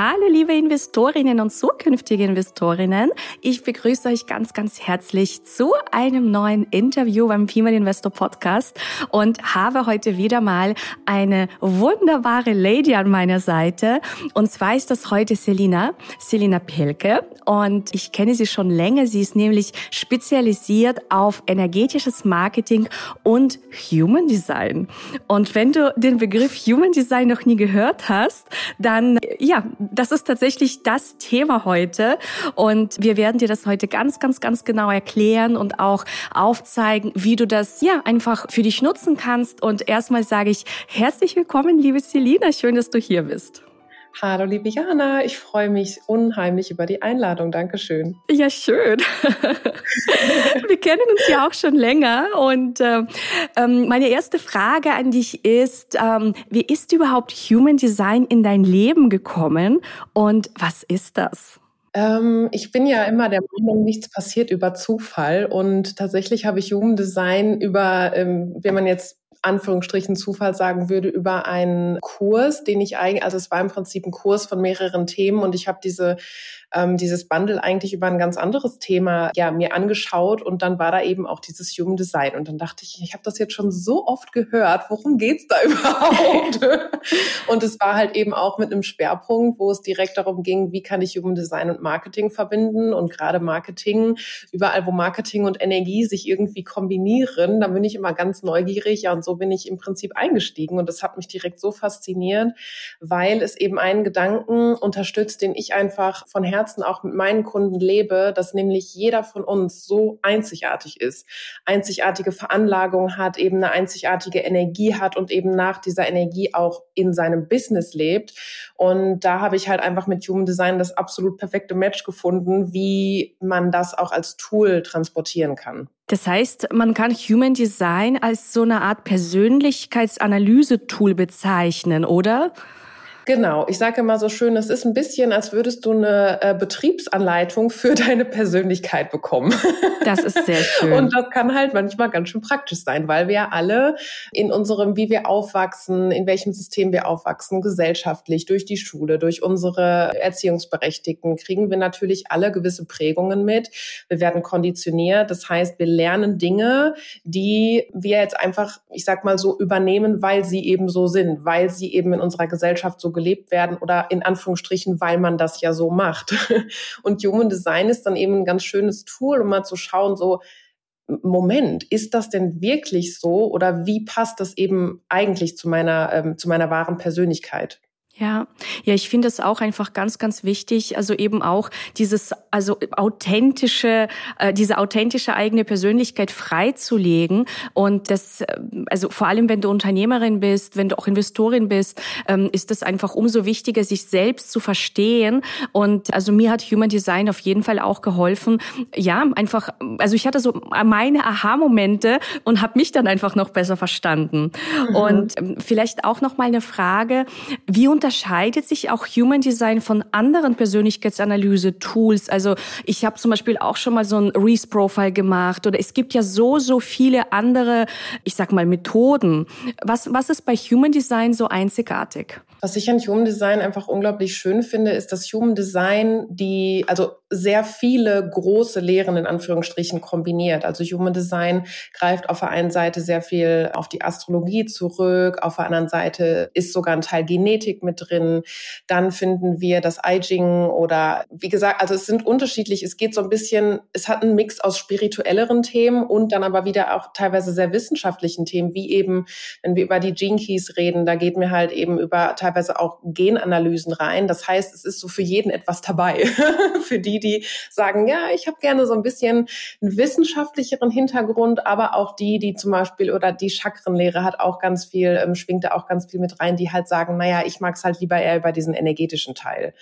Hallo liebe Investorinnen und zukünftige Investorinnen. Ich begrüße euch ganz, ganz herzlich zu einem neuen Interview beim Female Investor Podcast und habe heute wieder mal eine wunderbare Lady an meiner Seite. Und zwar ist das heute Selina, Selina Pelke. Und ich kenne sie schon länger. Sie ist nämlich spezialisiert auf energetisches Marketing und Human Design. Und wenn du den Begriff Human Design noch nie gehört hast, dann ja, das ist tatsächlich das Thema heute. Und wir werden dir das heute ganz, ganz, ganz genau erklären und auch aufzeigen, wie du das ja einfach für dich nutzen kannst. Und erstmal sage ich herzlich willkommen, liebe Selina. Schön, dass du hier bist. Hallo, liebe Jana. Ich freue mich unheimlich über die Einladung. Dankeschön. Ja, schön. Wir kennen uns ja auch schon länger. Und äh, ähm, meine erste Frage an dich ist, ähm, wie ist überhaupt Human Design in dein Leben gekommen und was ist das? Ähm, ich bin ja immer der Meinung, nichts passiert über Zufall. Und tatsächlich habe ich Human Design über, ähm, wenn man jetzt Anführungsstrichen Zufall sagen würde, über einen Kurs, den ich eigentlich, also es war im Prinzip ein Kurs von mehreren Themen und ich habe diese ähm, dieses Bundle eigentlich über ein ganz anderes Thema ja mir angeschaut und dann war da eben auch dieses Human Design. Und dann dachte ich, ich habe das jetzt schon so oft gehört, worum geht's da überhaupt? und es war halt eben auch mit einem Schwerpunkt, wo es direkt darum ging, wie kann ich Human Design und Marketing verbinden? Und gerade Marketing, überall wo Marketing und Energie sich irgendwie kombinieren, da bin ich immer ganz neugierig, ja und so bin ich im Prinzip eingestiegen. Und das hat mich direkt so fasziniert, weil es eben einen Gedanken unterstützt, den ich einfach von Herzen Herzen auch mit meinen Kunden lebe, dass nämlich jeder von uns so einzigartig ist, einzigartige Veranlagung hat, eben eine einzigartige Energie hat und eben nach dieser Energie auch in seinem Business lebt. Und da habe ich halt einfach mit Human Design das absolut perfekte Match gefunden, wie man das auch als Tool transportieren kann. Das heißt, man kann Human Design als so eine Art Persönlichkeitsanalyse-Tool bezeichnen, oder? Genau, ich sage immer so schön, es ist ein bisschen, als würdest du eine äh, Betriebsanleitung für deine Persönlichkeit bekommen. Das ist sehr schön. Und das kann halt manchmal ganz schön praktisch sein, weil wir alle in unserem, wie wir aufwachsen, in welchem System wir aufwachsen, gesellschaftlich, durch die Schule, durch unsere Erziehungsberechtigten, kriegen wir natürlich alle gewisse Prägungen mit. Wir werden konditioniert. Das heißt, wir lernen Dinge, die wir jetzt einfach, ich sag mal so, übernehmen, weil sie eben so sind, weil sie eben in unserer Gesellschaft so gelebt werden oder in Anführungsstrichen, weil man das ja so macht. Und Human Design ist dann eben ein ganz schönes Tool, um mal zu schauen, so, Moment, ist das denn wirklich so oder wie passt das eben eigentlich zu meiner, ähm, zu meiner wahren Persönlichkeit? Ja, ja, ich finde es auch einfach ganz, ganz wichtig. Also eben auch dieses, also authentische, äh, diese authentische eigene Persönlichkeit freizulegen und das, äh, also vor allem wenn du Unternehmerin bist, wenn du auch Investorin bist, ähm, ist es einfach umso wichtiger, sich selbst zu verstehen. Und also mir hat Human Design auf jeden Fall auch geholfen. Ja, einfach, also ich hatte so meine Aha-Momente und habe mich dann einfach noch besser verstanden. Mhm. Und ähm, vielleicht auch noch mal eine Frage: Wie unter unterscheidet sich auch Human Design von anderen Persönlichkeitsanalyse-Tools? Also ich habe zum Beispiel auch schon mal so ein Reese-Profile gemacht oder es gibt ja so, so viele andere, ich sag mal, Methoden. Was, was ist bei Human Design so einzigartig? Was ich an Human Design einfach unglaublich schön finde, ist, dass Human Design die, also sehr viele große Lehren in Anführungsstrichen kombiniert. Also Human Design greift auf der einen Seite sehr viel auf die Astrologie zurück, auf der anderen Seite ist sogar ein Teil Genetik mit drin. Dann finden wir das I Ching oder wie gesagt, also es sind unterschiedlich. Es geht so ein bisschen, es hat einen Mix aus spirituelleren Themen und dann aber wieder auch teilweise sehr wissenschaftlichen Themen, wie eben, wenn wir über die Keys reden, da geht mir halt eben über auch Genanalysen rein. Das heißt, es ist so für jeden etwas dabei. für die, die sagen, ja, ich habe gerne so ein bisschen einen wissenschaftlicheren Hintergrund, aber auch die, die zum Beispiel oder die Chakrenlehre hat auch ganz viel, ähm, schwingt da auch ganz viel mit rein, die halt sagen, naja, ich mag es halt lieber eher über diesen energetischen Teil.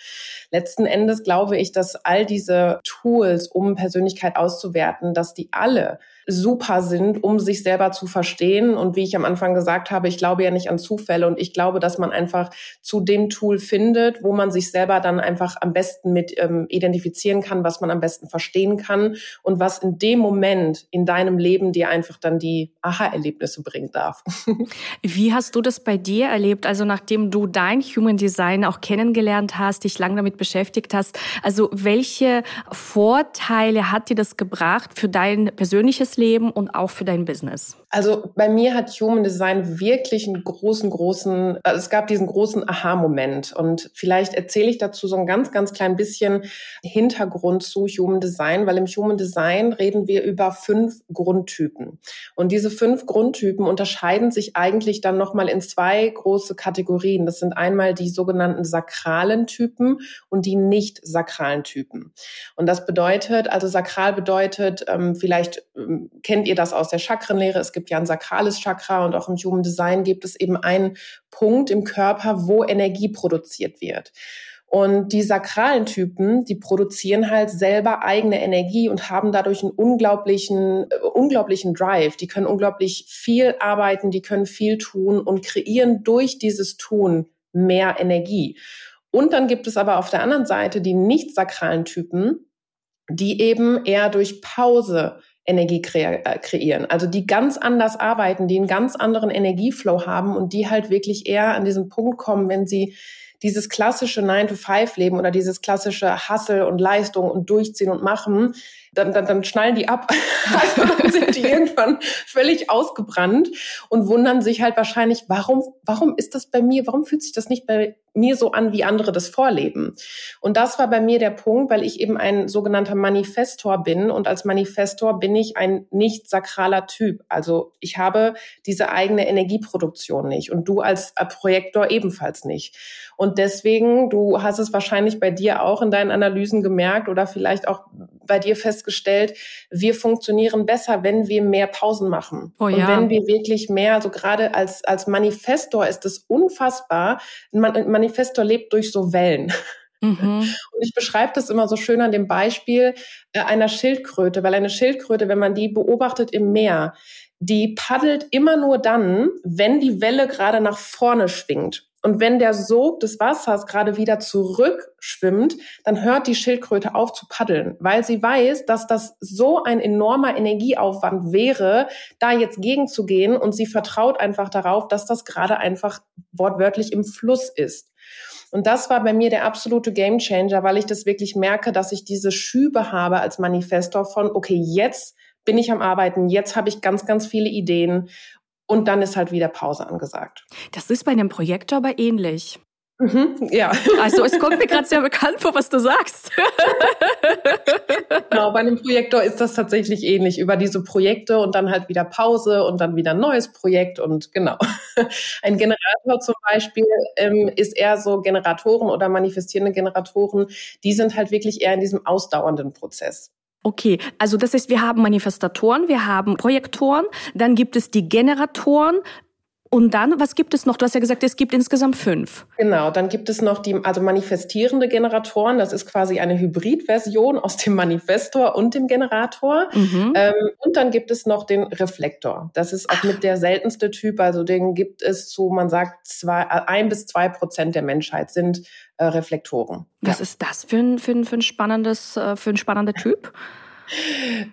Letzten Endes glaube ich, dass all diese Tools, um Persönlichkeit auszuwerten, dass die alle super sind, um sich selber zu verstehen. Und wie ich am Anfang gesagt habe, ich glaube ja nicht an Zufälle und ich glaube, dass man einfach zu dem Tool findet, wo man sich selber dann einfach am besten mit ähm, identifizieren kann, was man am besten verstehen kann und was in dem Moment in deinem Leben dir einfach dann die Aha-Erlebnisse bringen darf. Wie hast du das bei dir erlebt? Also nachdem du dein Human Design auch kennengelernt hast, dich lange damit beschäftigt hast, also welche Vorteile hat dir das gebracht für dein persönliches Leben und auch für dein Business? Also bei mir hat Human Design wirklich einen großen, großen, also es gab diesen großen Aha-Moment. Und vielleicht erzähle ich dazu so ein ganz, ganz klein bisschen Hintergrund zu Human Design, weil im Human Design reden wir über fünf Grundtypen. Und diese fünf Grundtypen unterscheiden sich eigentlich dann nochmal in zwei große Kategorien. Das sind einmal die sogenannten sakralen Typen und die nicht sakralen Typen. Und das bedeutet, also sakral bedeutet, ähm, vielleicht kennt ihr das aus der Chakrenlehre, es gibt gibt ja ein sakrales Chakra und auch im Human Design gibt es eben einen Punkt im Körper, wo Energie produziert wird. Und die sakralen Typen, die produzieren halt selber eigene Energie und haben dadurch einen unglaublichen, äh, unglaublichen Drive. Die können unglaublich viel arbeiten, die können viel tun und kreieren durch dieses Tun mehr Energie. Und dann gibt es aber auf der anderen Seite die nicht sakralen Typen, die eben eher durch Pause Energie äh, kreieren. Also die ganz anders arbeiten, die einen ganz anderen Energieflow haben und die halt wirklich eher an diesen Punkt kommen, wenn sie dieses klassische 9-to-5-Leben oder dieses klassische Hustle und Leistung und Durchziehen und Machen, dann, dann, dann schnallen die ab. also dann sind die irgendwann völlig ausgebrannt und wundern sich halt wahrscheinlich, warum, warum ist das bei mir, warum fühlt sich das nicht bei mir so an, wie andere das vorleben? Und das war bei mir der Punkt, weil ich eben ein sogenannter Manifestor bin und als Manifestor bin ich ein nicht sakraler Typ. Also ich habe diese eigene Energieproduktion nicht und du als Projektor ebenfalls nicht. Und deswegen, du hast es wahrscheinlich bei dir auch in deinen Analysen gemerkt oder vielleicht auch bei dir festgestellt, wir funktionieren besser, wenn wir mehr Pausen machen. Oh ja. Und wenn wir wirklich mehr, also gerade als, als Manifestor ist es unfassbar. Ein Manifestor lebt durch so Wellen. Mhm. Und ich beschreibe das immer so schön an dem Beispiel äh, einer Schildkröte, weil eine Schildkröte, wenn man die beobachtet im Meer, die paddelt immer nur dann, wenn die Welle gerade nach vorne schwingt. Und wenn der Sog des Wassers gerade wieder zurückschwimmt, dann hört die Schildkröte auf zu paddeln, weil sie weiß, dass das so ein enormer Energieaufwand wäre, da jetzt gegenzugehen und sie vertraut einfach darauf, dass das gerade einfach wortwörtlich im Fluss ist. Und das war bei mir der absolute Gamechanger, weil ich das wirklich merke, dass ich diese Schübe habe als Manifestor von, okay, jetzt bin ich am Arbeiten, jetzt habe ich ganz, ganz viele Ideen und dann ist halt wieder Pause angesagt. Das ist bei einem Projektor aber ähnlich. Mhm, ja. Also es kommt mir gerade sehr bekannt vor, was du sagst. genau, bei einem Projektor ist das tatsächlich ähnlich. Über diese Projekte und dann halt wieder Pause und dann wieder ein neues Projekt und genau. Ein Generator zum Beispiel ähm, ist eher so Generatoren oder manifestierende Generatoren, die sind halt wirklich eher in diesem ausdauernden Prozess. Okay, also das heißt, wir haben Manifestatoren, wir haben Projektoren, dann gibt es die Generatoren, und dann, was gibt es noch? Du hast ja gesagt, es gibt insgesamt fünf. Genau, dann gibt es noch die, also manifestierende Generatoren. Das ist quasi eine Hybridversion aus dem Manifestor und dem Generator. Mhm. Ähm, und dann gibt es noch den Reflektor. Das ist auch mit der seltenste Typ. Also den gibt es zu, man sagt, zwei, äh, ein bis zwei Prozent der Menschheit sind äh, Reflektoren. Was ja. ist das für ein, für ein, für ein spannendes, äh, für ein spannender Typ?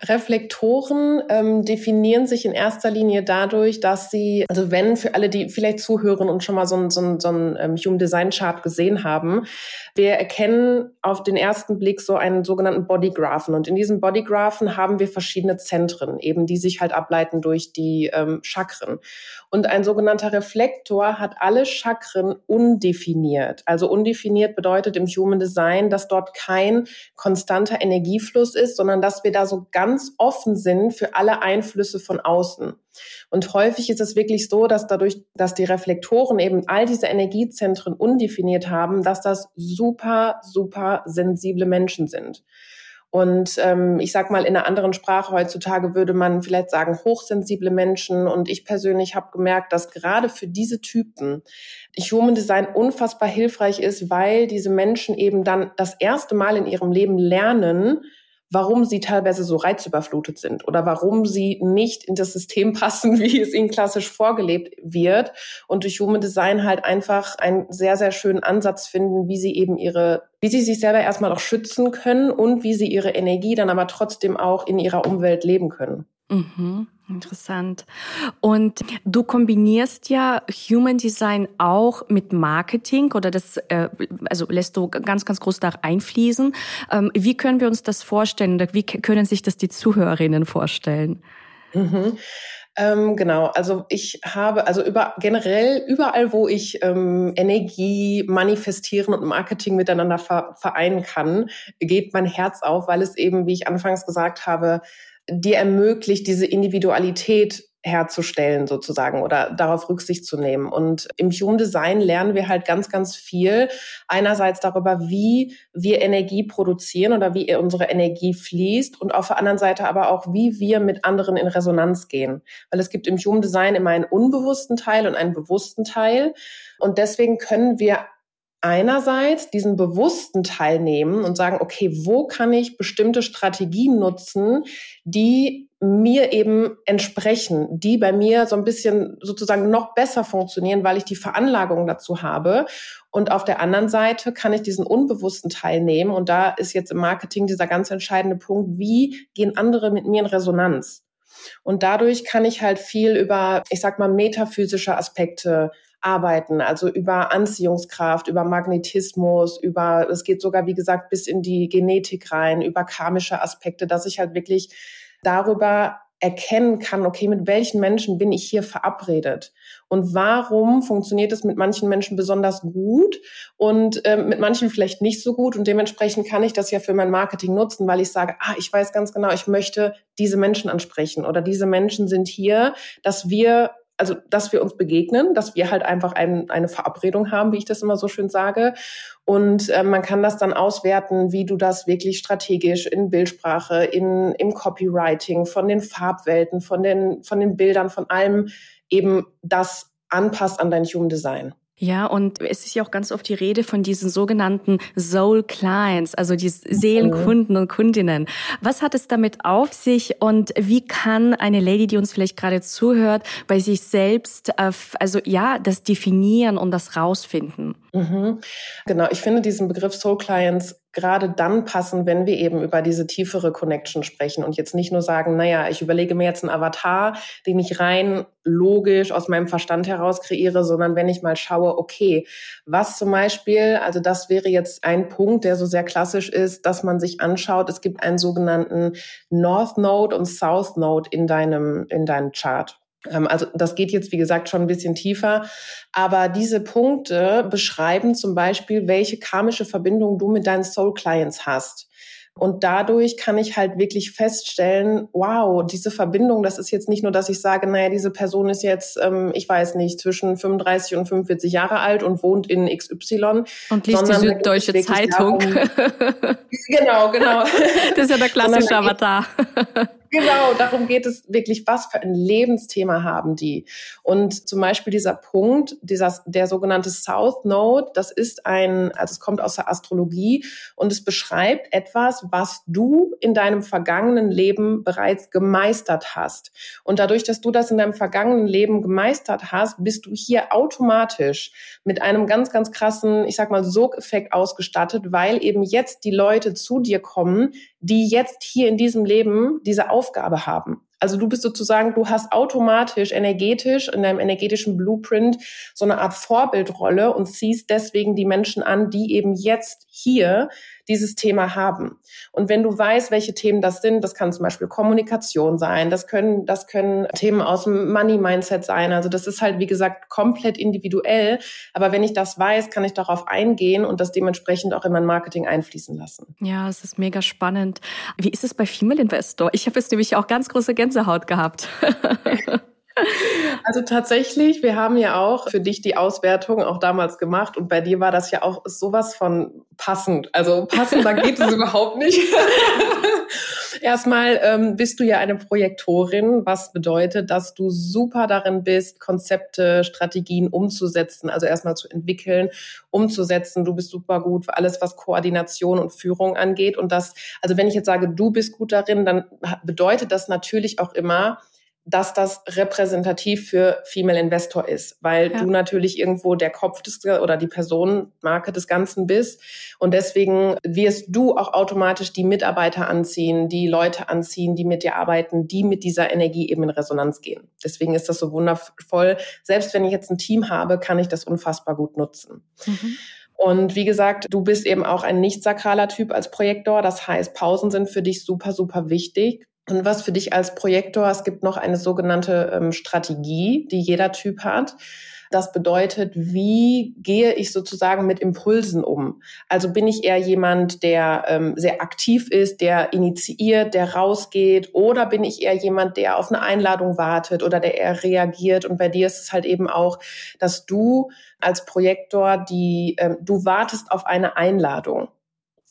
Reflektoren ähm, definieren sich in erster Linie dadurch, dass sie, also wenn für alle, die vielleicht zuhören und schon mal so ein, so ein, so ein ähm, Human Design Chart gesehen haben, wir erkennen auf den ersten Blick so einen sogenannten Bodygraphen. Und in diesen Bodygraphen haben wir verschiedene Zentren, eben die sich halt ableiten durch die ähm, Chakren. Und ein sogenannter Reflektor hat alle Chakren undefiniert. Also undefiniert bedeutet im Human Design, dass dort kein konstanter Energiefluss ist, sondern dass wir da so ganz offen sind für alle Einflüsse von außen. Und häufig ist es wirklich so, dass dadurch, dass die Reflektoren eben all diese Energiezentren undefiniert haben, dass das super, super sensible Menschen sind. Und ähm, ich sag mal, in einer anderen Sprache heutzutage würde man vielleicht sagen, hochsensible Menschen. Und ich persönlich habe gemerkt, dass gerade für diese Typen Human Design unfassbar hilfreich ist, weil diese Menschen eben dann das erste Mal in ihrem Leben lernen, warum sie teilweise so reizüberflutet sind oder warum sie nicht in das System passen, wie es ihnen klassisch vorgelebt wird und durch Human Design halt einfach einen sehr, sehr schönen Ansatz finden, wie sie eben ihre, wie sie sich selber erstmal auch schützen können und wie sie ihre Energie dann aber trotzdem auch in ihrer Umwelt leben können. Mhm. Interessant. Und du kombinierst ja Human Design auch mit Marketing oder das, äh, also lässt du ganz, ganz groß da einfließen. Ähm, wie können wir uns das vorstellen oder wie können sich das die Zuhörerinnen vorstellen? Mhm. Ähm, genau, also ich habe, also über generell überall, wo ich ähm, Energie, Manifestieren und Marketing miteinander vereinen kann, geht mein Herz auf, weil es eben, wie ich anfangs gesagt habe, dir ermöglicht, diese Individualität herzustellen sozusagen oder darauf Rücksicht zu nehmen. Und im Human Design lernen wir halt ganz, ganz viel. Einerseits darüber, wie wir Energie produzieren oder wie unsere Energie fließt und auf der anderen Seite aber auch, wie wir mit anderen in Resonanz gehen. Weil es gibt im Human Design immer einen unbewussten Teil und einen bewussten Teil. Und deswegen können wir einerseits diesen bewussten Teil nehmen und sagen, okay, wo kann ich bestimmte Strategien nutzen, die mir eben entsprechen, die bei mir so ein bisschen sozusagen noch besser funktionieren, weil ich die Veranlagung dazu habe. Und auf der anderen Seite kann ich diesen unbewussten Teil nehmen. Und da ist jetzt im Marketing dieser ganz entscheidende Punkt, wie gehen andere mit mir in Resonanz? Und dadurch kann ich halt viel über, ich sag mal, metaphysische Aspekte arbeiten, also über Anziehungskraft, über Magnetismus, über, es geht sogar, wie gesagt, bis in die Genetik rein, über karmische Aspekte, dass ich halt wirklich darüber erkennen kann, okay, mit welchen Menschen bin ich hier verabredet? Und warum funktioniert es mit manchen Menschen besonders gut und äh, mit manchen vielleicht nicht so gut? Und dementsprechend kann ich das ja für mein Marketing nutzen, weil ich sage, ah, ich weiß ganz genau, ich möchte diese Menschen ansprechen oder diese Menschen sind hier, dass wir also dass wir uns begegnen, dass wir halt einfach ein, eine Verabredung haben, wie ich das immer so schön sage. Und äh, man kann das dann auswerten, wie du das wirklich strategisch in Bildsprache, in, im Copywriting, von den Farbwelten, von den, von den Bildern, von allem eben das anpasst an dein Human Design. Ja, und es ist ja auch ganz oft die Rede von diesen sogenannten Soul Clients, also die Seelenkunden und Kundinnen. Was hat es damit auf sich und wie kann eine Lady, die uns vielleicht gerade zuhört, bei sich selbst, äh, also ja, das definieren und das rausfinden? Mhm. Genau, ich finde diesen Begriff Soul Clients gerade dann passen, wenn wir eben über diese tiefere Connection sprechen und jetzt nicht nur sagen, naja, ich überlege mir jetzt einen Avatar, den ich rein logisch aus meinem Verstand heraus kreiere, sondern wenn ich mal schaue, okay, was zum Beispiel, also das wäre jetzt ein Punkt, der so sehr klassisch ist, dass man sich anschaut, es gibt einen sogenannten North Node und South Node in deinem, in deinem Chart. Ähm, also das geht jetzt, wie gesagt, schon ein bisschen tiefer. Aber diese Punkte beschreiben zum Beispiel, welche karmische Verbindung du mit deinen Soul Clients hast. Und dadurch kann ich halt wirklich feststellen, wow, diese Verbindung, das ist jetzt nicht nur, dass ich sage, naja, diese Person ist jetzt, ähm, ich weiß nicht, zwischen 35 und 45 Jahre alt und wohnt in XY. Und liest die Süddeutsche Zeitung. Darum, genau, genau. Das ist ja der klassische Avatar. Genau, darum geht es wirklich, was für ein Lebensthema haben die. Und zum Beispiel dieser Punkt, dieser, der sogenannte South Node, das ist ein, also es kommt aus der Astrologie und es beschreibt etwas, was du in deinem vergangenen Leben bereits gemeistert hast. Und dadurch, dass du das in deinem vergangenen Leben gemeistert hast, bist du hier automatisch mit einem ganz, ganz krassen, ich sag mal, Sogeffekt ausgestattet, weil eben jetzt die Leute zu dir kommen, die jetzt hier in diesem Leben diese Aufgabe haben. Also du bist sozusagen, du hast automatisch energetisch in deinem energetischen Blueprint so eine Art Vorbildrolle und ziehst deswegen die Menschen an, die eben jetzt hier dieses Thema haben. Und wenn du weißt, welche Themen das sind, das kann zum Beispiel Kommunikation sein, das können, das können Themen aus dem Money-Mindset sein. Also das ist halt, wie gesagt, komplett individuell. Aber wenn ich das weiß, kann ich darauf eingehen und das dementsprechend auch in mein Marketing einfließen lassen. Ja, es ist mega spannend. Wie ist es bei Female Investor? Ich habe jetzt nämlich auch ganz große Gänsehaut gehabt. Also tatsächlich, wir haben ja auch für dich die Auswertung auch damals gemacht und bei dir war das ja auch sowas von passend. Also passender geht es überhaupt nicht. Erstmal ähm, bist du ja eine Projektorin, was bedeutet, dass du super darin bist, Konzepte, Strategien umzusetzen, also erstmal zu entwickeln, umzusetzen. Du bist super gut für alles, was Koordination und Führung angeht. Und das, also wenn ich jetzt sage, du bist gut darin, dann bedeutet das natürlich auch immer, dass das repräsentativ für Female Investor ist, weil ja. du natürlich irgendwo der Kopf des oder die Personenmarke des Ganzen bist und deswegen wirst du auch automatisch die Mitarbeiter anziehen, die Leute anziehen, die mit dir arbeiten, die mit dieser Energie eben in Resonanz gehen. Deswegen ist das so wundervoll. Selbst wenn ich jetzt ein Team habe, kann ich das unfassbar gut nutzen. Mhm. Und wie gesagt, du bist eben auch ein nicht sakraler Typ als Projektor. Das heißt, Pausen sind für dich super, super wichtig. Und was für dich als Projektor, es gibt noch eine sogenannte ähm, Strategie, die jeder Typ hat. Das bedeutet, wie gehe ich sozusagen mit Impulsen um? Also bin ich eher jemand, der ähm, sehr aktiv ist, der initiiert, der rausgeht, oder bin ich eher jemand, der auf eine Einladung wartet oder der eher reagiert? Und bei dir ist es halt eben auch, dass du als Projektor die, ähm, du wartest auf eine Einladung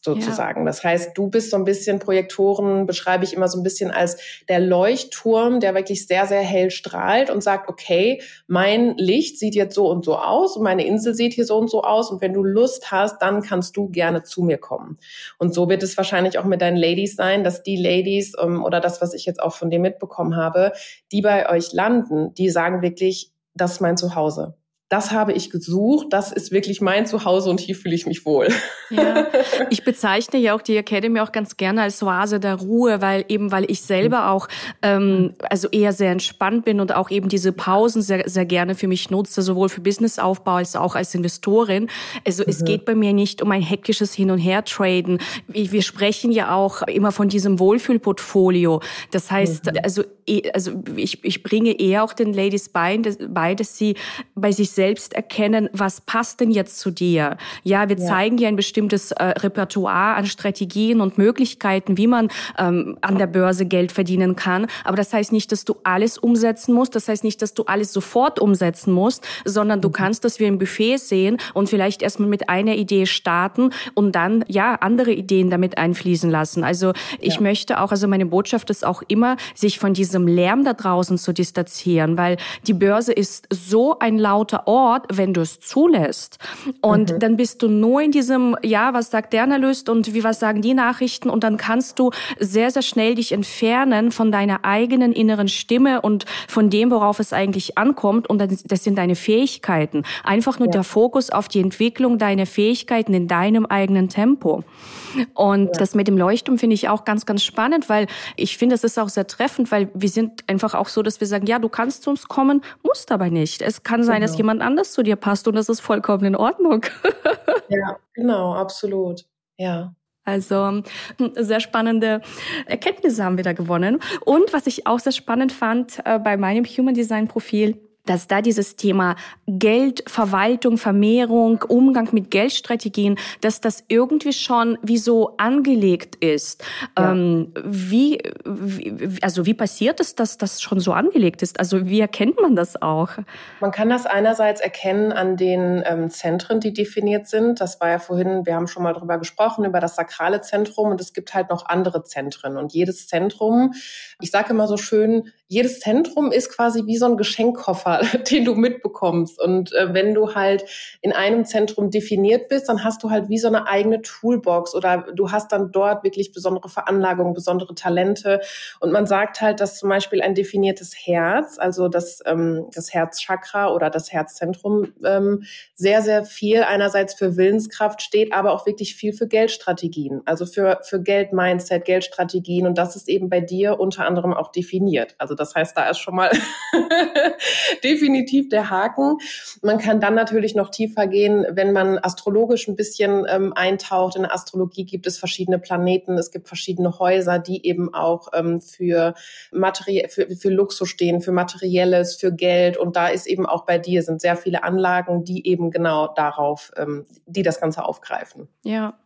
sozusagen. Ja. Das heißt, du bist so ein bisschen Projektoren, beschreibe ich immer so ein bisschen als der Leuchtturm, der wirklich sehr, sehr hell strahlt und sagt, okay, mein Licht sieht jetzt so und so aus und meine Insel sieht hier so und so aus und wenn du Lust hast, dann kannst du gerne zu mir kommen. Und so wird es wahrscheinlich auch mit deinen Ladies sein, dass die Ladies ähm, oder das, was ich jetzt auch von dir mitbekommen habe, die bei euch landen, die sagen wirklich, das ist mein Zuhause das habe ich gesucht, das ist wirklich mein Zuhause und hier fühle ich mich wohl. Ja, ich bezeichne ja auch die Academy auch ganz gerne als Oase der Ruhe, weil eben weil ich selber auch ähm, also eher sehr entspannt bin und auch eben diese Pausen sehr sehr gerne für mich nutze, sowohl für Businessaufbau als auch als Investorin. Also mhm. es geht bei mir nicht um ein hektisches Hin und Her traden. Wir sprechen ja auch immer von diesem Wohlfühlportfolio. Das heißt, mhm. also eh, also ich, ich bringe eher auch den Ladies bei, bei dass sie bei sich selbst selbst erkennen, was passt denn jetzt zu dir? Ja, wir ja. zeigen dir ein bestimmtes äh, Repertoire an Strategien und Möglichkeiten, wie man ähm, an der Börse Geld verdienen kann. Aber das heißt nicht, dass du alles umsetzen musst. Das heißt nicht, dass du alles sofort umsetzen musst, sondern du mhm. kannst das wie ein Buffet sehen und vielleicht erstmal mit einer Idee starten und dann, ja, andere Ideen damit einfließen lassen. Also ich ja. möchte auch, also meine Botschaft ist auch immer, sich von diesem Lärm da draußen zu distanzieren, weil die Börse ist so ein lauter Ort, wenn du es zulässt. Und mhm. dann bist du nur in diesem, ja, was sagt der Analyst und wie was sagen die Nachrichten und dann kannst du sehr, sehr schnell dich entfernen von deiner eigenen inneren Stimme und von dem, worauf es eigentlich ankommt und das sind deine Fähigkeiten. Einfach nur ja. der Fokus auf die Entwicklung deiner Fähigkeiten in deinem eigenen Tempo. Und ja. das mit dem Leuchtturm finde ich auch ganz, ganz spannend, weil ich finde, es ist auch sehr treffend, weil wir sind einfach auch so, dass wir sagen, ja, du kannst zu uns kommen, musst aber nicht. Es kann sein, genau. dass jemand anders zu dir passt und das ist vollkommen in Ordnung. ja, genau, absolut. Ja. Also sehr spannende Erkenntnisse haben wir da gewonnen. Und was ich auch sehr spannend fand äh, bei meinem Human Design Profil, dass da dieses Thema Geldverwaltung, Vermehrung, Umgang mit Geldstrategien, dass das irgendwie schon wie so angelegt ist. Ja. Ähm, wie, wie, also wie passiert es, dass das schon so angelegt ist? Also wie erkennt man das auch? Man kann das einerseits erkennen an den ähm, Zentren, die definiert sind. Das war ja vorhin, wir haben schon mal drüber gesprochen, über das sakrale Zentrum und es gibt halt noch andere Zentren. Und jedes Zentrum, ich sage immer so schön, jedes Zentrum ist quasi wie so ein Geschenkkoffer, den du mitbekommst. Und äh, wenn du halt in einem Zentrum definiert bist, dann hast du halt wie so eine eigene Toolbox oder du hast dann dort wirklich besondere Veranlagungen, besondere Talente. Und man sagt halt, dass zum Beispiel ein definiertes Herz, also das, ähm, das Herzchakra oder das Herzzentrum, ähm, sehr, sehr viel einerseits für Willenskraft steht, aber auch wirklich viel für Geldstrategien, also für, für Geldmindset, Geldstrategien. Und das ist eben bei dir unter anderem auch definiert. Also das heißt, da ist schon mal definitiv der Haken. Man kann dann natürlich noch tiefer gehen, wenn man astrologisch ein bisschen ähm, eintaucht. In der Astrologie gibt es verschiedene Planeten, es gibt verschiedene Häuser, die eben auch ähm, für, Materie für, für Luxus stehen, für Materielles, für Geld. Und da ist eben auch bei dir sind sehr viele Anlagen, die eben genau darauf, ähm, die das Ganze aufgreifen. Ja.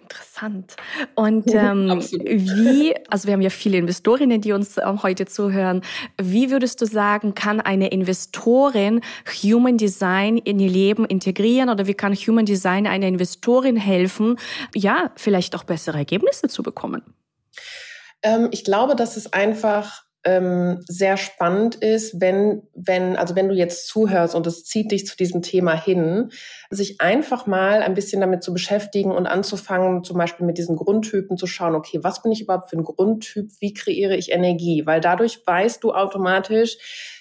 Interessant. Und ähm, wie, also wir haben ja viele Investorinnen, die uns ähm, heute zuhören. Wie würdest du sagen, kann eine Investorin Human Design in ihr Leben integrieren oder wie kann Human Design einer Investorin helfen, ja, vielleicht auch bessere Ergebnisse zu bekommen? Ähm, ich glaube, dass es einfach ähm, sehr spannend ist, wenn, wenn, also wenn du jetzt zuhörst und es zieht dich zu diesem Thema hin, sich einfach mal ein bisschen damit zu beschäftigen und anzufangen, zum Beispiel mit diesen Grundtypen zu schauen, okay, was bin ich überhaupt für ein Grundtyp, wie kreiere ich Energie? Weil dadurch weißt du automatisch,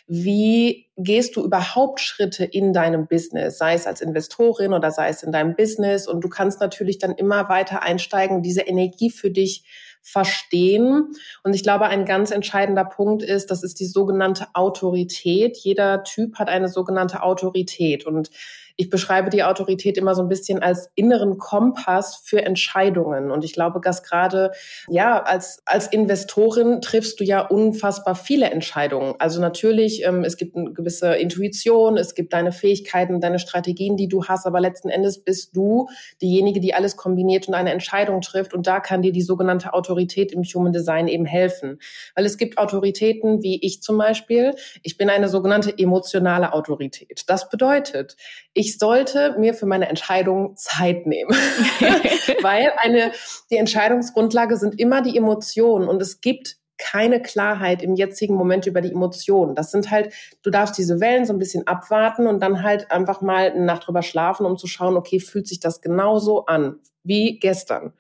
wie gehst du überhaupt Schritte in deinem Business, sei es als Investorin oder sei es in deinem Business. Und du kannst natürlich dann immer weiter einsteigen, diese Energie für dich verstehen. Und ich glaube, ein ganz entscheidender Punkt ist, das ist die sogenannte Autorität. Jeder Typ hat eine sogenannte Autorität. Und ich beschreibe die Autorität immer so ein bisschen als inneren Kompass für Entscheidungen. Und ich glaube, dass gerade, ja, als, als Investorin triffst du ja unfassbar viele Entscheidungen. Also natürlich, ähm, es gibt eine gewisse Intuition, es gibt deine Fähigkeiten, deine Strategien, die du hast, aber letzten Endes bist du diejenige, die alles kombiniert und eine Entscheidung trifft. Und da kann dir die sogenannte Autorität im Human Design eben helfen. Weil es gibt Autoritäten, wie ich zum Beispiel. Ich bin eine sogenannte emotionale Autorität. Das bedeutet, sollte mir für meine Entscheidung Zeit nehmen, weil eine, die Entscheidungsgrundlage sind immer die Emotionen und es gibt keine Klarheit im jetzigen Moment über die Emotionen. Das sind halt, du darfst diese Wellen so ein bisschen abwarten und dann halt einfach mal eine Nacht drüber schlafen, um zu schauen, okay, fühlt sich das genauso an wie gestern.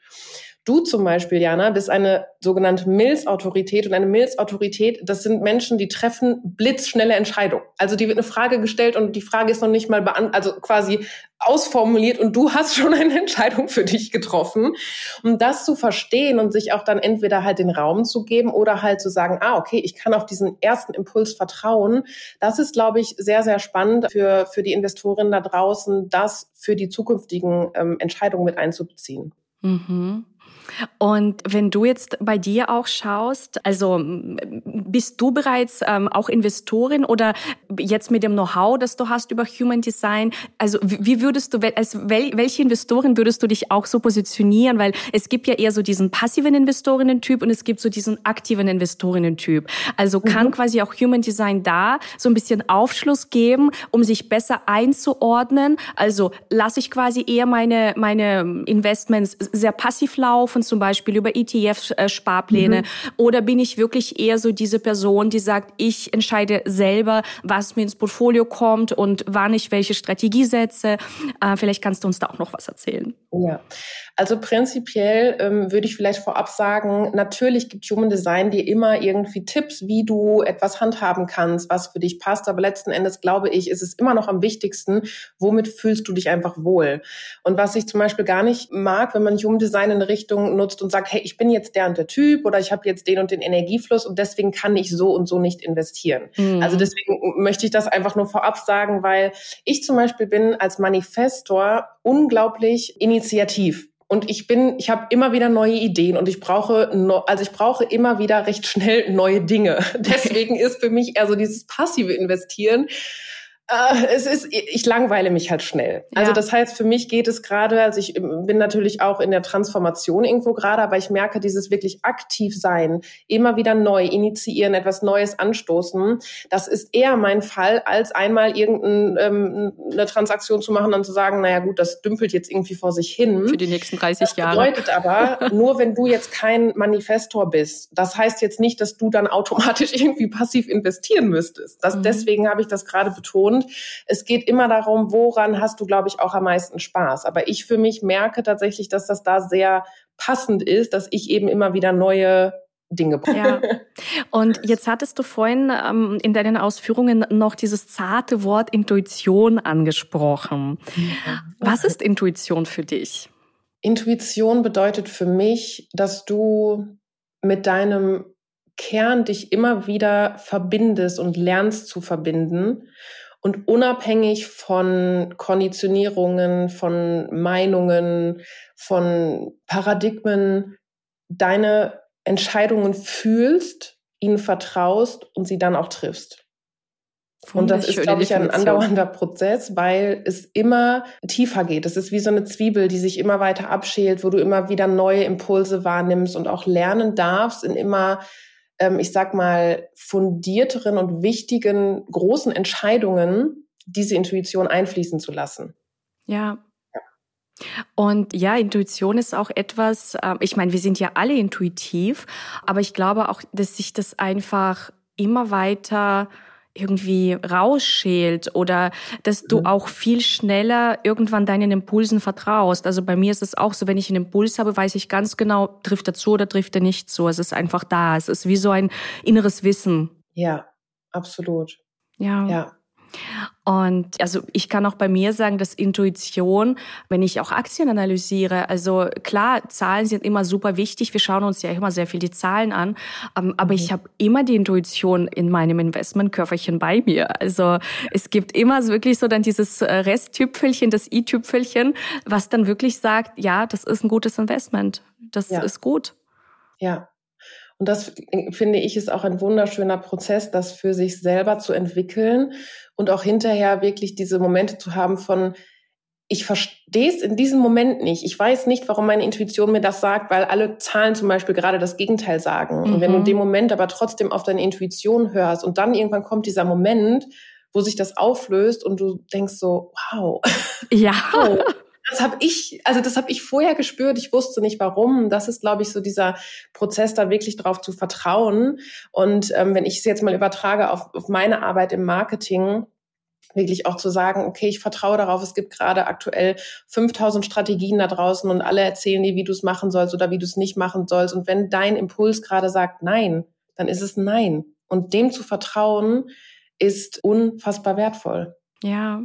Du zum Beispiel, Jana, bist eine sogenannte Mills-Autorität und eine Mills-Autorität, das sind Menschen, die treffen blitzschnelle Entscheidungen. Also die wird eine Frage gestellt und die Frage ist noch nicht mal beant also quasi ausformuliert und du hast schon eine Entscheidung für dich getroffen. Um das zu verstehen und sich auch dann entweder halt den Raum zu geben oder halt zu sagen, ah, okay, ich kann auf diesen ersten Impuls vertrauen. Das ist, glaube ich, sehr, sehr spannend für, für die Investorinnen da draußen, das für die zukünftigen ähm, Entscheidungen mit einzubeziehen. Mhm. Und wenn du jetzt bei dir auch schaust, also bist du bereits ähm, auch Investorin oder jetzt mit dem Know-how, das du hast über Human Design, also wie würdest du, als welche Investorin würdest du dich auch so positionieren? Weil es gibt ja eher so diesen passiven Investorinnen-Typ und es gibt so diesen aktiven Investorinnen-Typ. Also kann mhm. quasi auch Human Design da so ein bisschen Aufschluss geben, um sich besser einzuordnen. Also lasse ich quasi eher meine, meine Investments sehr passiv laufen kaufen, zum Beispiel über ETF-Sparpläne? Mhm. Oder bin ich wirklich eher so diese Person, die sagt, ich entscheide selber, was mir ins Portfolio kommt und wann ich welche Strategie setze? Äh, vielleicht kannst du uns da auch noch was erzählen. Ja, also prinzipiell ähm, würde ich vielleicht vorab sagen, natürlich gibt Human Design dir immer irgendwie Tipps, wie du etwas handhaben kannst, was für dich passt. Aber letzten Endes glaube ich, ist es immer noch am wichtigsten, womit fühlst du dich einfach wohl. Und was ich zum Beispiel gar nicht mag, wenn man Human Design in eine Richtung nutzt und sagt, hey, ich bin jetzt der und der Typ oder ich habe jetzt den und den Energiefluss und deswegen kann ich so und so nicht investieren. Mhm. Also deswegen möchte ich das einfach nur vorab sagen, weil ich zum Beispiel bin als Manifestor unglaublich initiativ. Und ich bin, ich habe immer wieder neue Ideen und ich brauche, also ich brauche immer wieder recht schnell neue Dinge. Deswegen ist für mich eher so dieses passive Investieren es ist, ich langweile mich halt schnell. Also das heißt, für mich geht es gerade, also ich bin natürlich auch in der Transformation irgendwo gerade, aber ich merke dieses wirklich aktiv sein, immer wieder neu initiieren, etwas Neues anstoßen. Das ist eher mein Fall, als einmal irgendeine ähm, Transaktion zu machen und zu sagen, naja gut, das dümpelt jetzt irgendwie vor sich hin. Für die nächsten 30 Jahre. Das bedeutet aber, nur wenn du jetzt kein Manifestor bist, das heißt jetzt nicht, dass du dann automatisch irgendwie passiv investieren müsstest. Das, mhm. Deswegen habe ich das gerade betont und es geht immer darum, woran hast du, glaube ich, auch am meisten Spaß. Aber ich für mich merke tatsächlich, dass das da sehr passend ist, dass ich eben immer wieder neue Dinge brauche. Ja. Und jetzt hattest du vorhin ähm, in deinen Ausführungen noch dieses zarte Wort Intuition angesprochen. Was ist Intuition für dich? Intuition bedeutet für mich, dass du mit deinem Kern dich immer wieder verbindest und lernst zu verbinden und unabhängig von Konditionierungen, von Meinungen, von Paradigmen deine Entscheidungen fühlst, ihnen vertraust und sie dann auch triffst. Und das ist, glaube ich, ein andauernder Prozess, weil es immer tiefer geht. Es ist wie so eine Zwiebel, die sich immer weiter abschält, wo du immer wieder neue Impulse wahrnimmst und auch lernen darfst, in immer ähm, ich sag mal, fundierteren und wichtigen großen Entscheidungen diese Intuition einfließen zu lassen. Ja. Und ja, Intuition ist auch etwas, äh, ich meine, wir sind ja alle intuitiv, aber ich glaube auch, dass sich das einfach immer weiter irgendwie rausschält oder dass du mhm. auch viel schneller irgendwann deinen Impulsen vertraust. Also bei mir ist es auch so, wenn ich einen Impuls habe, weiß ich ganz genau, trifft er zu oder trifft er nicht zu. Es ist einfach da. Es ist wie so ein inneres Wissen. Ja, absolut. Ja. Ja. Und also ich kann auch bei mir sagen, dass Intuition, wenn ich auch Aktien analysiere, also klar, Zahlen sind immer super wichtig. Wir schauen uns ja immer sehr viel die Zahlen an. Ähm, aber mhm. ich habe immer die Intuition in meinem Investmentköfferchen bei mir. Also es gibt immer wirklich so dann dieses äh, Resttüpfelchen, das i-Tüpfelchen, was dann wirklich sagt, ja, das ist ein gutes Investment. Das ja. ist gut. Ja, und das finde ich ist auch ein wunderschöner Prozess, das für sich selber zu entwickeln und auch hinterher wirklich diese Momente zu haben von, ich verstehe es in diesem Moment nicht. Ich weiß nicht, warum meine Intuition mir das sagt, weil alle Zahlen zum Beispiel gerade das Gegenteil sagen. Mhm. Und wenn du in dem mhm. Moment aber trotzdem auf deine Intuition hörst und dann irgendwann kommt dieser Moment, wo sich das auflöst und du denkst so, wow. Ja. Wow das habe ich, also das habe ich vorher gespürt. Ich wusste nicht warum. Das ist, glaube ich, so dieser Prozess, da wirklich drauf zu vertrauen. Und ähm, wenn ich es jetzt mal übertrage auf, auf meine Arbeit im Marketing, wirklich auch zu sagen, okay, ich vertraue darauf, es gibt gerade aktuell 5000 Strategien da draußen und alle erzählen dir, wie du es machen sollst oder wie du es nicht machen sollst. Und wenn dein Impuls gerade sagt Nein, dann ist es Nein. Und dem zu vertrauen ist unfassbar wertvoll. Ja,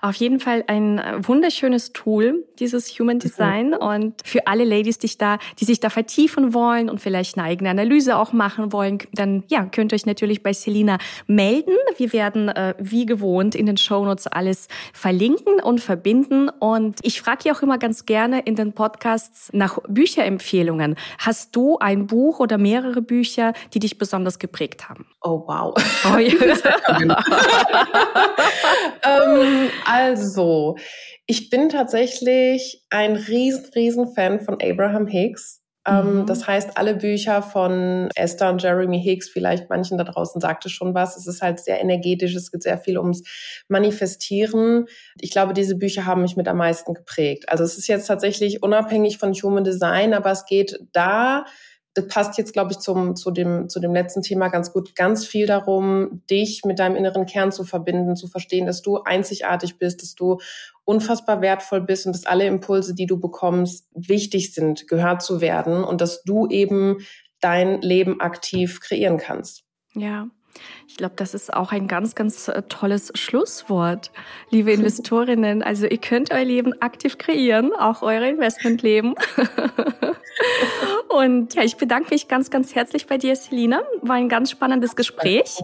auf jeden Fall ein äh, wunderschönes Tool, dieses Human Design. Und für alle Ladies, die, da, die sich da vertiefen wollen und vielleicht eine eigene Analyse auch machen wollen, dann ja, könnt ihr euch natürlich bei Selina melden. Wir werden äh, wie gewohnt in den Shownotes alles verlinken und verbinden. Und ich frage ja auch immer ganz gerne in den Podcasts nach Bücherempfehlungen. Hast du ein Buch oder mehrere Bücher, die dich besonders geprägt haben? Oh wow. Oh, ja. ähm, also, ich bin tatsächlich ein riesen, riesen Fan von Abraham Hicks. Ähm, mhm. Das heißt, alle Bücher von Esther und Jeremy Hicks, vielleicht manchen da draußen sagte schon was. Es ist halt sehr energetisch, es geht sehr viel ums Manifestieren. Ich glaube, diese Bücher haben mich mit am meisten geprägt. Also es ist jetzt tatsächlich unabhängig von Human Design, aber es geht da das passt jetzt, glaube ich, zum, zu, dem, zu dem letzten Thema ganz gut, ganz viel darum, dich mit deinem inneren Kern zu verbinden, zu verstehen, dass du einzigartig bist, dass du unfassbar wertvoll bist und dass alle Impulse, die du bekommst, wichtig sind, gehört zu werden und dass du eben dein Leben aktiv kreieren kannst. Ja. Ich glaube, das ist auch ein ganz, ganz äh, tolles Schlusswort, liebe Investorinnen. Also ihr könnt euer Leben aktiv kreieren, auch eure Investmentleben. Und ja, ich bedanke mich ganz, ganz herzlich bei dir, Selina. War ein ganz spannendes Gespräch.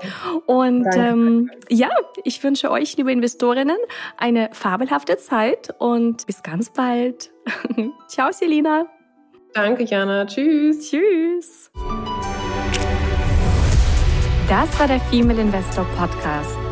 Und ähm, ja, ich wünsche euch, liebe Investorinnen, eine fabelhafte Zeit und bis ganz bald. Ciao, Selina. Danke, Jana. Tschüss. Tschüss. Das war der Female Investor Podcast.